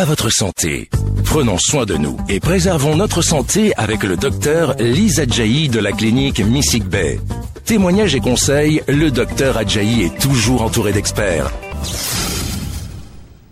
à votre santé. Prenons soin de nous et préservons notre santé avec le docteur Lisa Adjaï de la clinique Missig Bay. Témoignages et conseils, le docteur Adjaï est toujours entouré d'experts.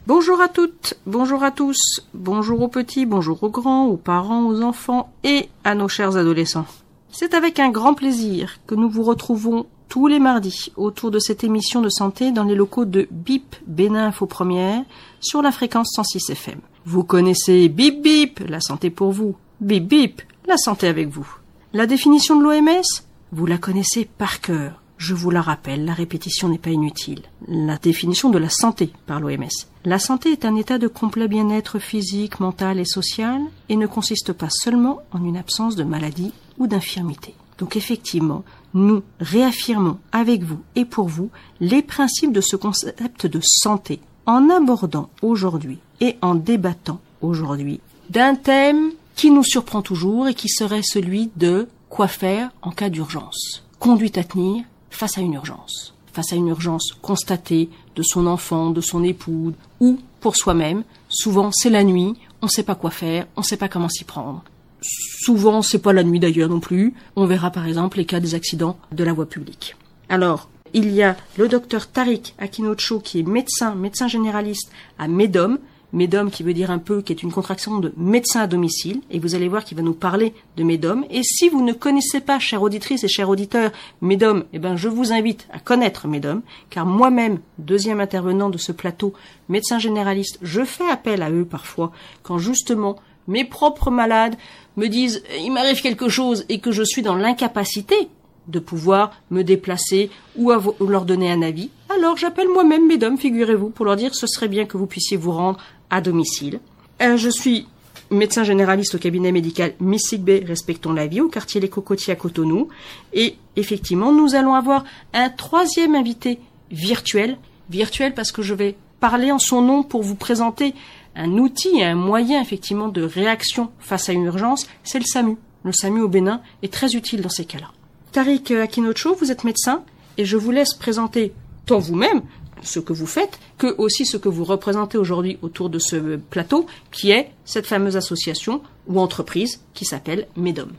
Bonjour à toutes, bonjour à tous, bonjour aux petits, bonjour aux grands, aux parents, aux enfants et à nos chers adolescents. C'est avec un grand plaisir que nous vous retrouvons tous les mardis autour de cette émission de santé dans les locaux de BIP Bénin Info Première sur la fréquence 106 FM. Vous connaissez BIP BIP, la santé pour vous. BIP BIP, la santé avec vous. La définition de l'OMS, vous la connaissez par cœur. Je vous la rappelle, la répétition n'est pas inutile. La définition de la santé par l'OMS. La santé est un état de complet bien-être physique, mental et social et ne consiste pas seulement en une absence de maladie ou d'infirmité. Donc effectivement, nous réaffirmons avec vous et pour vous les principes de ce concept de santé en abordant aujourd'hui et en débattant aujourd'hui d'un thème qui nous surprend toujours et qui serait celui de quoi faire en cas d'urgence. Conduite à tenir face à une urgence. Face à une urgence constatée de son enfant, de son époux ou pour soi-même. Souvent c'est la nuit, on ne sait pas quoi faire, on ne sait pas comment s'y prendre. Souvent, c'est pas la nuit d'ailleurs non plus. On verra par exemple les cas des accidents de la voie publique. Alors, il y a le docteur Tariq Akinocho qui est médecin, médecin généraliste à MEDOM. MEDOM qui veut dire un peu, qui est une contraction de médecin à domicile. Et vous allez voir qu'il va nous parler de MEDOM. Et si vous ne connaissez pas, chère auditrice et chers auditeurs, MEDOM, eh ben, je vous invite à connaître MEDOM. Car moi-même, deuxième intervenant de ce plateau, médecin généraliste, je fais appel à eux parfois quand justement mes propres malades me disent il m'arrive quelque chose et que je suis dans l'incapacité de pouvoir me déplacer ou, leur donner un avis, alors j'appelle moi-même mesdames, figurez-vous, pour leur dire ce serait bien que vous puissiez vous rendre à domicile. Euh, je suis médecin généraliste au cabinet médical Missig respectons la vie, au quartier Les Cocotiers à Cotonou. Et effectivement, nous allons avoir un troisième invité virtuel. Virtuel parce que je vais parler en son nom pour vous présenter un outil et un moyen effectivement de réaction face à une urgence, c'est le SAMU. Le SAMU au Bénin est très utile dans ces cas-là. Tariq Akinocho, vous êtes médecin et je vous laisse présenter tant vous-même ce que vous faites que aussi ce que vous représentez aujourd'hui autour de ce plateau qui est cette fameuse association ou entreprise qui s'appelle MEDOM.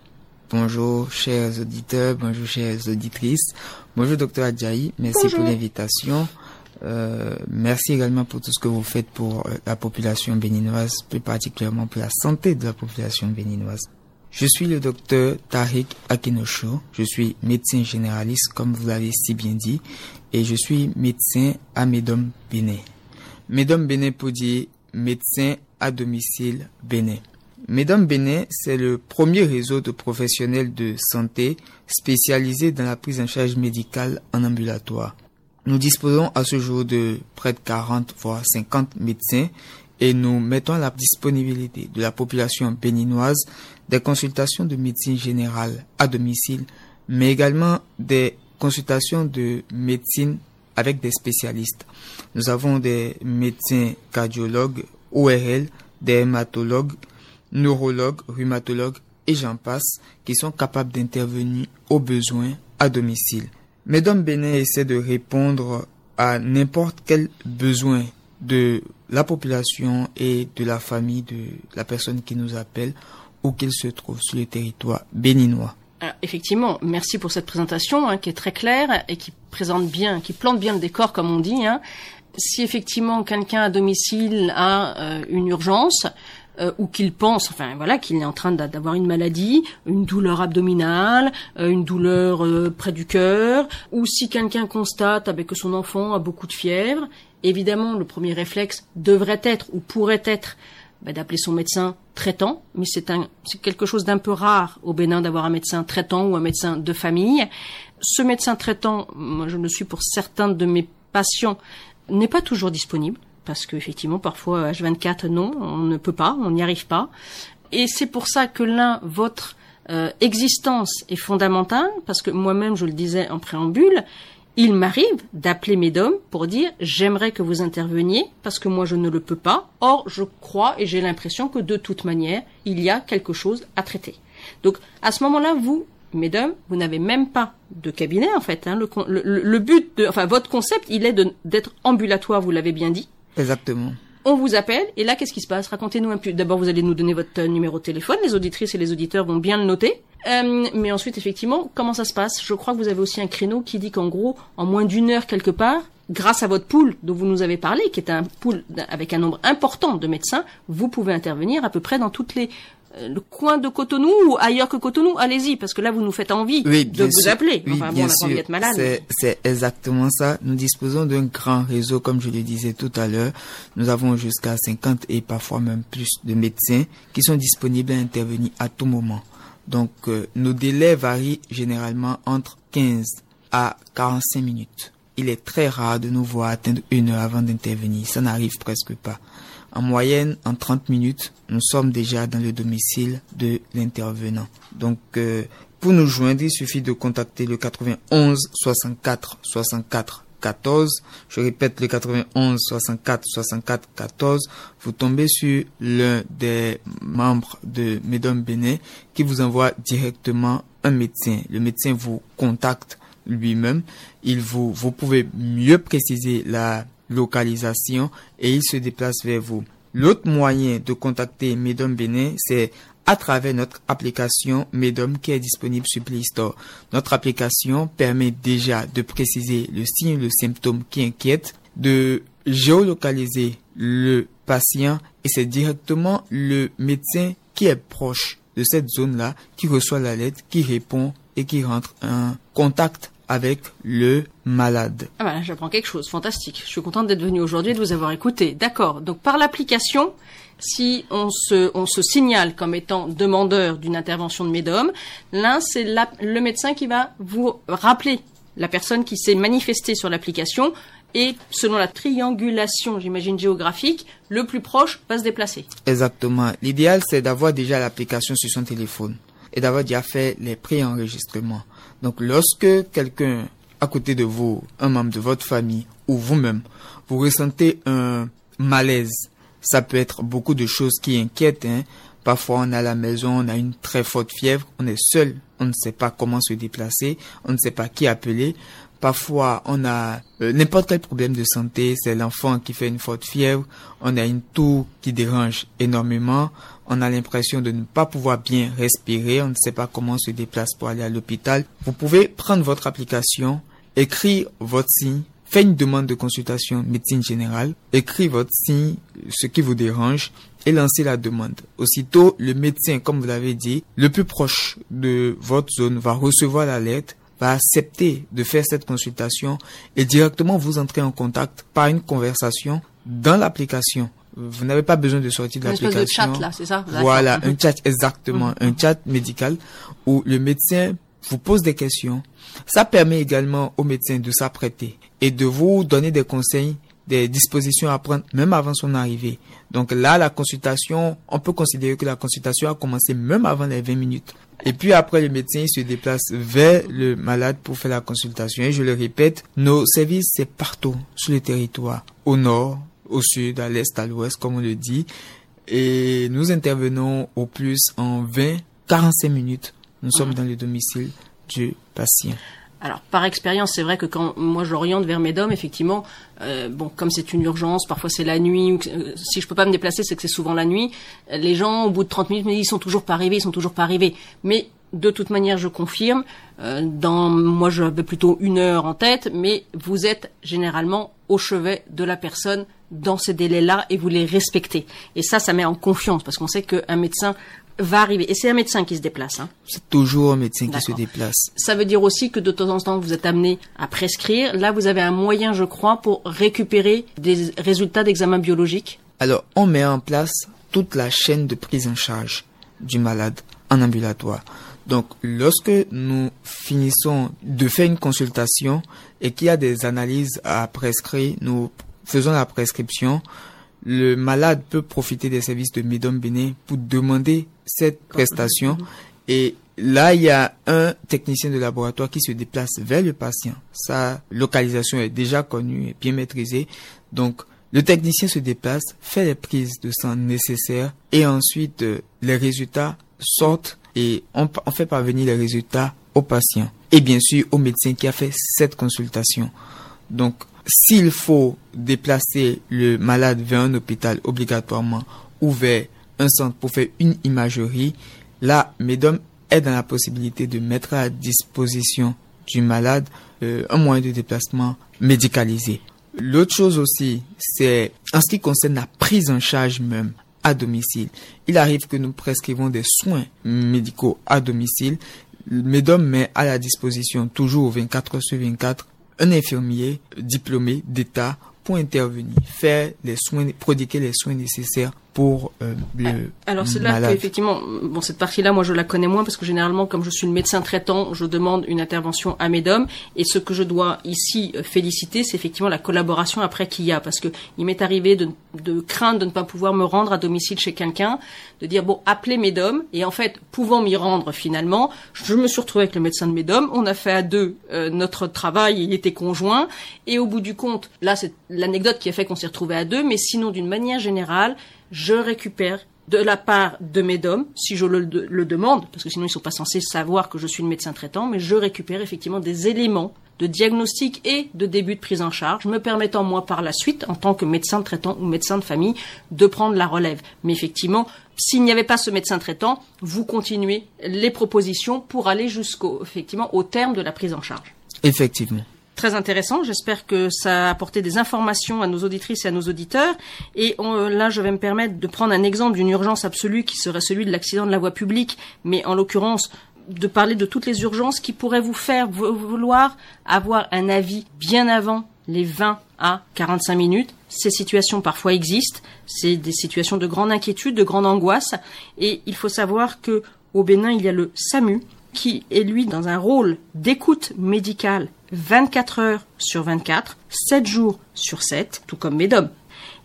Bonjour chers auditeurs, bonjour chères auditrices, bonjour docteur Adjaï, merci pour l'invitation. Euh, merci également pour tout ce que vous faites pour euh, la population béninoise, plus particulièrement pour la santé de la population béninoise. Je suis le docteur Tariq Akinosho. Je suis médecin généraliste, comme vous l'avez si bien dit, et je suis médecin à Médom Bénin. Médom Bénin pour dire médecin à domicile Bénin. Médom Bénin, c'est le premier réseau de professionnels de santé spécialisés dans la prise en charge médicale en ambulatoire. Nous disposons à ce jour de près de 40 voire 50 médecins et nous mettons à la disponibilité de la population béninoise des consultations de médecine générale à domicile, mais également des consultations de médecine avec des spécialistes. Nous avons des médecins cardiologues, ORL, des hématologues, neurologues, rhumatologues et j'en passe qui sont capables d'intervenir aux besoins à domicile. Mesdames Bénin essaie de répondre à n'importe quel besoin de la population et de la famille de la personne qui nous appelle ou qu'il se trouve sur le territoire béninois. Ah, effectivement, merci pour cette présentation hein, qui est très claire et qui présente bien, qui plante bien le décor comme on dit. Hein. Si effectivement quelqu'un à domicile a euh, une urgence, euh, ou qu'il pense, enfin voilà, qu'il est en train d'avoir une maladie, une douleur abdominale, euh, une douleur euh, près du cœur, ou si quelqu'un constate avec que son enfant a beaucoup de fièvre, évidemment le premier réflexe devrait être ou pourrait être bah, d'appeler son médecin traitant, mais c'est quelque chose d'un peu rare au Bénin d'avoir un médecin traitant ou un médecin de famille. Ce médecin traitant, moi je le suis pour certains de mes patients, n'est pas toujours disponible parce qu'effectivement, parfois, H24, non, on ne peut pas, on n'y arrive pas. Et c'est pour ça que l'un, votre euh, existence est fondamentale, parce que moi-même, je le disais en préambule, il m'arrive d'appeler Médom pour dire j'aimerais que vous interveniez parce que moi je ne le peux pas. Or, je crois et j'ai l'impression que de toute manière, il y a quelque chose à traiter. Donc, à ce moment-là, vous, Mesdames, vous n'avez même pas de cabinet en fait. Hein. Le, le, but, de, enfin votre concept, il est d'être ambulatoire, vous l'avez bien dit. Exactement. on vous appelle, et là, qu'est-ce qui se passe? Racontez-nous un peu. D'abord, vous allez nous donner votre numéro de téléphone. Les auditrices et les auditeurs vont bien le noter. Euh, mais ensuite, effectivement, comment ça se passe? Je crois que vous avez aussi un créneau qui dit qu'en gros, en moins d'une heure quelque part, grâce à votre pool dont vous nous avez parlé, qui est un pool avec un nombre important de médecins, vous pouvez intervenir à peu près dans toutes les le coin de Cotonou ou ailleurs que Cotonou, allez-y, parce que là, vous nous faites envie de vous appeler. Oui, bien sûr. C'est exactement ça. Nous disposons d'un grand réseau, comme je le disais tout à l'heure. Nous avons jusqu'à 50 et parfois même plus de médecins qui sont disponibles à intervenir à tout moment. Donc, euh, nos délais varient généralement entre 15 à 45 minutes. Il est très rare de nous voir atteindre une heure avant d'intervenir. Ça n'arrive presque pas. En moyenne, en 30 minutes, nous sommes déjà dans le domicile de l'intervenant. Donc, euh, pour nous joindre, il suffit de contacter le 91 64 64 14. Je répète le 91 64 64 14. Vous tombez sur l'un des membres de Mesdames Bénin qui vous envoie directement un médecin. Le médecin vous contacte lui-même. Il vous, vous pouvez mieux préciser la localisation et il se déplace vers vous. L'autre moyen de contacter Medom Bénin, c'est à travers notre application Medom qui est disponible sur Play Store. Notre application permet déjà de préciser le signe, le symptôme qui inquiète, de géolocaliser le patient et c'est directement le médecin qui est proche de cette zone-là qui reçoit la lettre, qui répond et qui rentre en contact avec le malade. Ah bah j'apprends quelque chose, fantastique. Je suis contente d'être venue aujourd'hui et de vous avoir écouté. D'accord. Donc par l'application, si on se, on se signale comme étant demandeur d'une intervention de médom, l'un c'est le médecin qui va vous rappeler la personne qui s'est manifestée sur l'application et selon la triangulation, j'imagine géographique, le plus proche va se déplacer. Exactement. L'idéal c'est d'avoir déjà l'application sur son téléphone et d'avoir déjà fait les préenregistrements. Donc lorsque quelqu'un à côté de vous, un membre de votre famille ou vous-même, vous ressentez un malaise, ça peut être beaucoup de choses qui inquiètent. Hein. Parfois on est à la maison, on a une très forte fièvre, on est seul, on ne sait pas comment se déplacer, on ne sait pas qui appeler. Parfois, on a euh, n'importe quel problème de santé, c'est l'enfant qui fait une forte fièvre, on a une toux qui dérange énormément, on a l'impression de ne pas pouvoir bien respirer, on ne sait pas comment se déplacer pour aller à l'hôpital. Vous pouvez prendre votre application, écrire votre signe, faire une demande de consultation médecine générale, écrire votre signe, ce qui vous dérange, et lancer la demande. Aussitôt, le médecin, comme vous l'avez dit, le plus proche de votre zone va recevoir la lettre va accepter de faire cette consultation et directement vous entrer en contact par une conversation dans l'application. Vous n'avez pas besoin de sortir de l'application. Un chat là, c'est ça? Voilà, un chat exactement, un chat médical où le médecin vous pose des questions. Ça permet également au médecin de s'apprêter et de vous donner des conseils, des dispositions à prendre même avant son arrivée. Donc là, la consultation, on peut considérer que la consultation a commencé même avant les 20 minutes. Et puis après, le médecin se déplace vers le malade pour faire la consultation. Et je le répète, nos services, c'est partout sur le territoire, au nord, au sud, à l'est, à l'ouest, comme on le dit. Et nous intervenons au plus en 20, 45 minutes. Nous sommes dans le domicile du patient. Alors, par expérience, c'est vrai que quand moi j'oriente vers Médom, effectivement, euh, bon, comme c'est une urgence, parfois c'est la nuit, ou euh, si je peux pas me déplacer, c'est que c'est souvent la nuit. Les gens, au bout de 30 minutes, me ils sont toujours pas arrivés, ils sont toujours pas arrivés. Mais de toute manière, je confirme. Euh, dans moi, j'avais plutôt une heure en tête, mais vous êtes généralement au chevet de la personne dans ces délais-là et vous les respectez. Et ça, ça met en confiance parce qu'on sait qu'un médecin va arriver. Et c'est un médecin qui se déplace. Hein. C'est toujours un médecin qui se déplace. Ça veut dire aussi que de temps en temps, vous êtes amené à prescrire. Là, vous avez un moyen, je crois, pour récupérer des résultats d'examen biologique. Alors, on met en place toute la chaîne de prise en charge du malade en ambulatoire. Donc, lorsque nous finissons de faire une consultation et qu'il y a des analyses à prescrire, nous faisons la prescription. Le malade peut profiter des services de Médom Bénin pour demander cette prestation et là il y a un technicien de laboratoire qui se déplace vers le patient. Sa localisation est déjà connue et bien maîtrisée. Donc le technicien se déplace, fait les prises de sang nécessaires et ensuite euh, les résultats sortent et on, on fait parvenir les résultats au patient et bien sûr au médecin qui a fait cette consultation. Donc s'il faut déplacer le malade vers un hôpital obligatoirement ou vers un centre pour faire une imagerie, là, mesdames est dans la possibilité de mettre à disposition du malade euh, un moyen de déplacement médicalisé. L'autre chose aussi, c'est en ce qui concerne la prise en charge même à domicile. Il arrive que nous prescrivons des soins médicaux à domicile. Mesdames met à la disposition toujours 24 heures sur 24 un infirmier diplômé d'État pour intervenir, faire les soins, prodiguer les soins nécessaires pour euh, le Alors c'est là qu'effectivement, bon cette partie-là, moi je la connais moins parce que généralement, comme je suis le médecin traitant, je demande une intervention à Médom. Et ce que je dois ici euh, féliciter, c'est effectivement la collaboration après qu'il y a. Parce que il m'est arrivé de, de, craindre de ne pas pouvoir me rendre à domicile chez quelqu'un, de dire bon appelez Médom. Et en fait pouvant m'y rendre finalement, je me suis retrouvée avec le médecin de Médom, on a fait à deux euh, notre travail, il était conjoint. Et au bout du compte, là c'est l'anecdote qui a fait qu'on s'est retrouvé à deux, mais sinon d'une manière générale je récupère de la part de mes DOM, si je le, demande, parce que sinon ils sont pas censés savoir que je suis le médecin traitant, mais je récupère effectivement des éléments de diagnostic et de début de prise en charge, me permettant moi par la suite, en tant que médecin traitant ou médecin de famille, de prendre la relève. Mais effectivement, s'il n'y avait pas ce médecin traitant, vous continuez les propositions pour aller jusqu'au effectivement au terme de la prise en charge. Effectivement très intéressant. J'espère que ça a apporté des informations à nos auditrices et à nos auditeurs. Et là, je vais me permettre de prendre un exemple d'une urgence absolue qui serait celui de l'accident de la voie publique, mais en l'occurrence de parler de toutes les urgences qui pourraient vous faire vouloir avoir un avis bien avant les 20 à 45 minutes. Ces situations parfois existent. C'est des situations de grande inquiétude, de grande angoisse. Et il faut savoir que au Bénin, il y a le SAMU qui est lui dans un rôle d'écoute médicale 24 heures sur 24, 7 jours sur 7, tout comme Médom.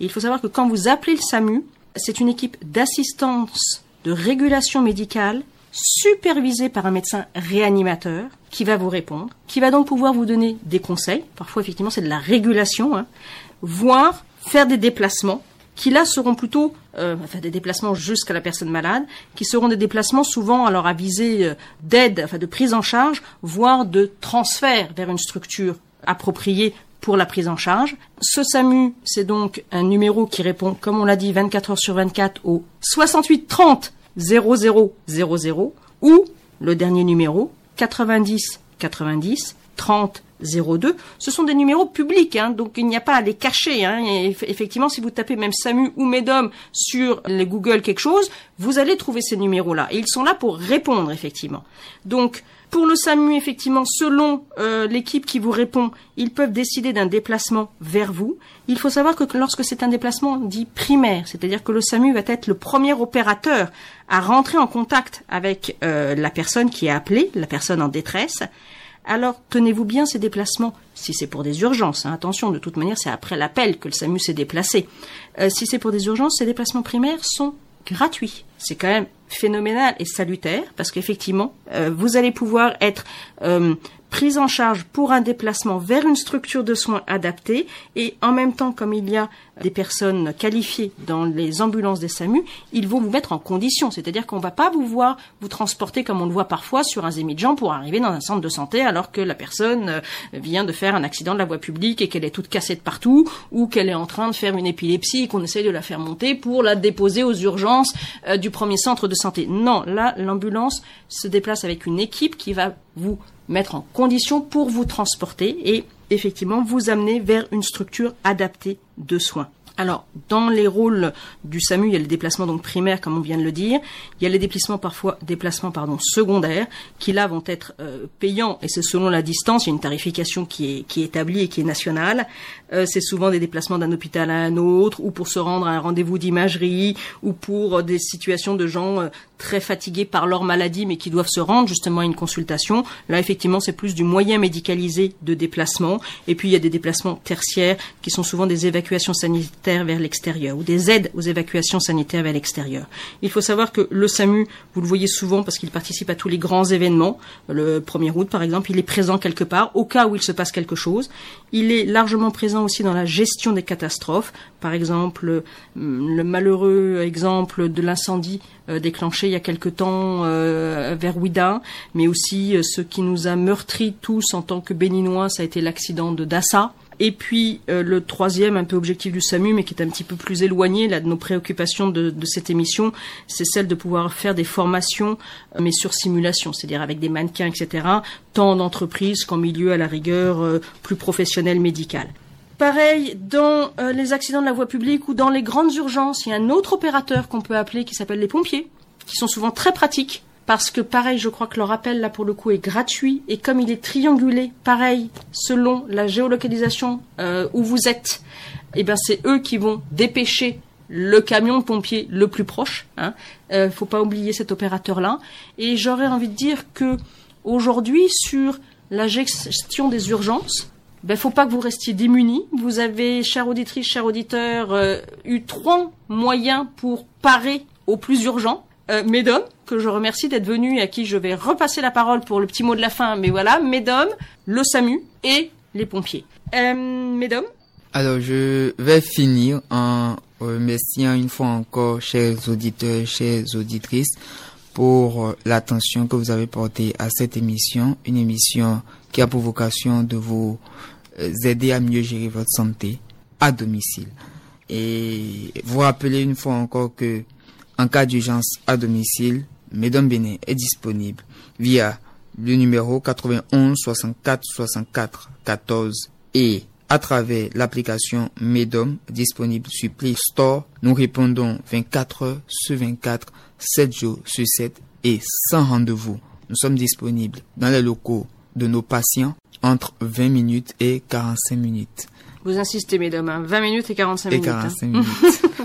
Et il faut savoir que quand vous appelez le SAMU, c'est une équipe d'assistance de régulation médicale supervisée par un médecin réanimateur qui va vous répondre, qui va donc pouvoir vous donner des conseils, parfois effectivement c'est de la régulation, hein, voire faire des déplacements qui là seront plutôt euh, des déplacements jusqu'à la personne malade, qui seront des déplacements souvent alors à visée euh, d'aide, enfin de prise en charge, voire de transfert vers une structure appropriée pour la prise en charge. Ce SAMU, c'est donc un numéro qui répond, comme on l'a dit, 24 heures sur 24 au 68 30 0000 ou le dernier numéro 90 90 30 02. Ce sont des numéros publics, hein, donc il n'y a pas à les cacher. Hein. effectivement, si vous tapez même SAMU ou MEDOM sur les Google quelque chose, vous allez trouver ces numéros-là. Et ils sont là pour répondre, effectivement. Donc, pour le SAMU, effectivement, selon euh, l'équipe qui vous répond, ils peuvent décider d'un déplacement vers vous. Il faut savoir que lorsque c'est un déplacement dit primaire, c'est-à-dire que le SAMU va être le premier opérateur à rentrer en contact avec euh, la personne qui est appelée, la personne en détresse, alors tenez-vous bien ces déplacements, si c'est pour des urgences, hein, attention, de toute manière c'est après l'appel que le SAMU s'est déplacé. Euh, si c'est pour des urgences, ces déplacements primaires sont gratuits. C'est quand même phénoménal et salutaire parce qu'effectivement, euh, vous allez pouvoir être euh, prise en charge pour un déplacement vers une structure de soins adaptée et en même temps, comme il y a des personnes qualifiées dans les ambulances des SAMU, ils vont vous mettre en condition. C'est-à-dire qu'on ne va pas vous voir vous transporter comme on le voit parfois sur un Zemidjan pour arriver dans un centre de santé alors que la personne euh, vient de faire un accident de la voie publique et qu'elle est toute cassée de partout ou qu'elle est en train de faire une épilepsie et qu'on essaye de la faire monter pour la déposer aux urgences euh, du premier centre de santé. Non, là, l'ambulance se déplace avec une équipe qui va vous mettre en condition pour vous transporter et effectivement vous amener vers une structure adaptée de soins. Alors, dans les rôles du SAMU, il y a les déplacements donc primaires, comme on vient de le dire. Il y a les déplacements parfois déplacements pardon secondaires, qui là vont être euh, payants et c'est selon la distance. Il y a une tarification qui est qui est établie et qui est nationale. Euh, c'est souvent des déplacements d'un hôpital à un autre, ou pour se rendre à un rendez-vous d'imagerie, ou pour euh, des situations de gens très fatigués par leur maladie, mais qui doivent se rendre justement à une consultation. Là, effectivement, c'est plus du moyen médicalisé de déplacement. Et puis, il y a des déplacements tertiaires qui sont souvent des évacuations sanitaires vers l'extérieur ou des aides aux évacuations sanitaires vers l'extérieur. Il faut savoir que le SAMU, vous le voyez souvent parce qu'il participe à tous les grands événements. Le 1er août, par exemple, il est présent quelque part au cas où il se passe quelque chose. Il est largement présent aussi dans la gestion des catastrophes. Par exemple, le malheureux exemple de l'incendie euh, déclenché il y a quelque temps euh, vers Ouida, mais aussi euh, ce qui nous a meurtri tous en tant que béninois, ça a été l'accident de Dassa. Et puis euh, le troisième, un peu objectif du SAMU, mais qui est un petit peu plus éloigné là de nos préoccupations de, cette émission, c'est celle de pouvoir faire des formations, euh, mais sur simulation, c'est-à-dire avec des mannequins, etc., tant d'entreprises qu'en milieu à la rigueur euh, plus professionnel médical. Pareil, dans les accidents de la voie publique ou dans les grandes urgences, il y a un autre opérateur qu'on peut appeler qui s'appelle les pompiers, qui sont souvent très pratiques parce que pareil, je crois que leur appel là pour le coup est gratuit et comme il est triangulé, pareil, selon la géolocalisation euh, où vous êtes, eh ben c'est eux qui vont dépêcher le camion de pompiers le plus proche. Hein. Euh, faut pas oublier cet opérateur là. Et j'aurais envie de dire que aujourd'hui sur la gestion des urgences, ben faut pas que vous restiez démunis. Vous avez, chère auditrice, chers auditeurs, euh, eu trois moyens pour parer au plus urgent. Euh, mesdames, que je remercie d'être venus et à qui je vais repasser la parole pour le petit mot de la fin, mais voilà, mesdames, le SAMU et les pompiers. Euh, mesdames Alors, je vais finir en remerciant une fois encore, chers auditeurs, chères auditrices, pour l'attention que vous avez portée à cette émission, une émission qui a pour vocation de vous euh, aider à mieux gérer votre santé à domicile. Et vous rappeler une fois encore que en cas d'urgence à domicile, Medom Bénin est disponible via le numéro 91 64 64 14 et à travers l'application Medom disponible sur Play Store. Nous répondons 24 heures sur 24, 7 jours sur 7 et sans rendez-vous. Nous sommes disponibles dans les locaux de nos patients entre 20 minutes et 45 minutes. Vous insistez, mesdames, 20 hein. minutes et 45 et minutes. 45 minutes.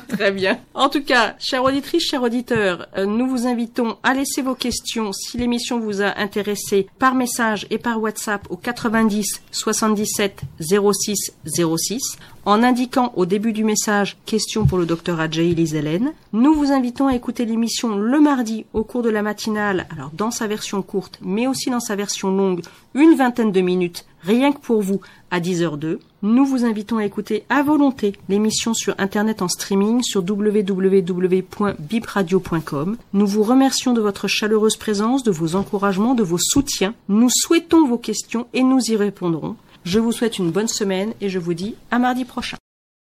Très bien. En tout cas, chère auditrice, chers auditeurs, euh, nous vous invitons à laisser vos questions si l'émission vous a intéressé par message et par WhatsApp au 90 77 06 06 en indiquant au début du message question pour le docteur Adjaï Hélène. Nous vous invitons à écouter l'émission le mardi au cours de la matinale, alors dans sa version courte, mais aussi dans sa version longue, une vingtaine de minutes, rien que pour vous, à 10h02. Nous vous invitons à écouter à volonté l'émission sur Internet en streaming sur www.bibradio.com. Nous vous remercions de votre chaleureuse présence, de vos encouragements, de vos soutiens. Nous souhaitons vos questions et nous y répondrons. Je vous souhaite une bonne semaine et je vous dis à mardi prochain.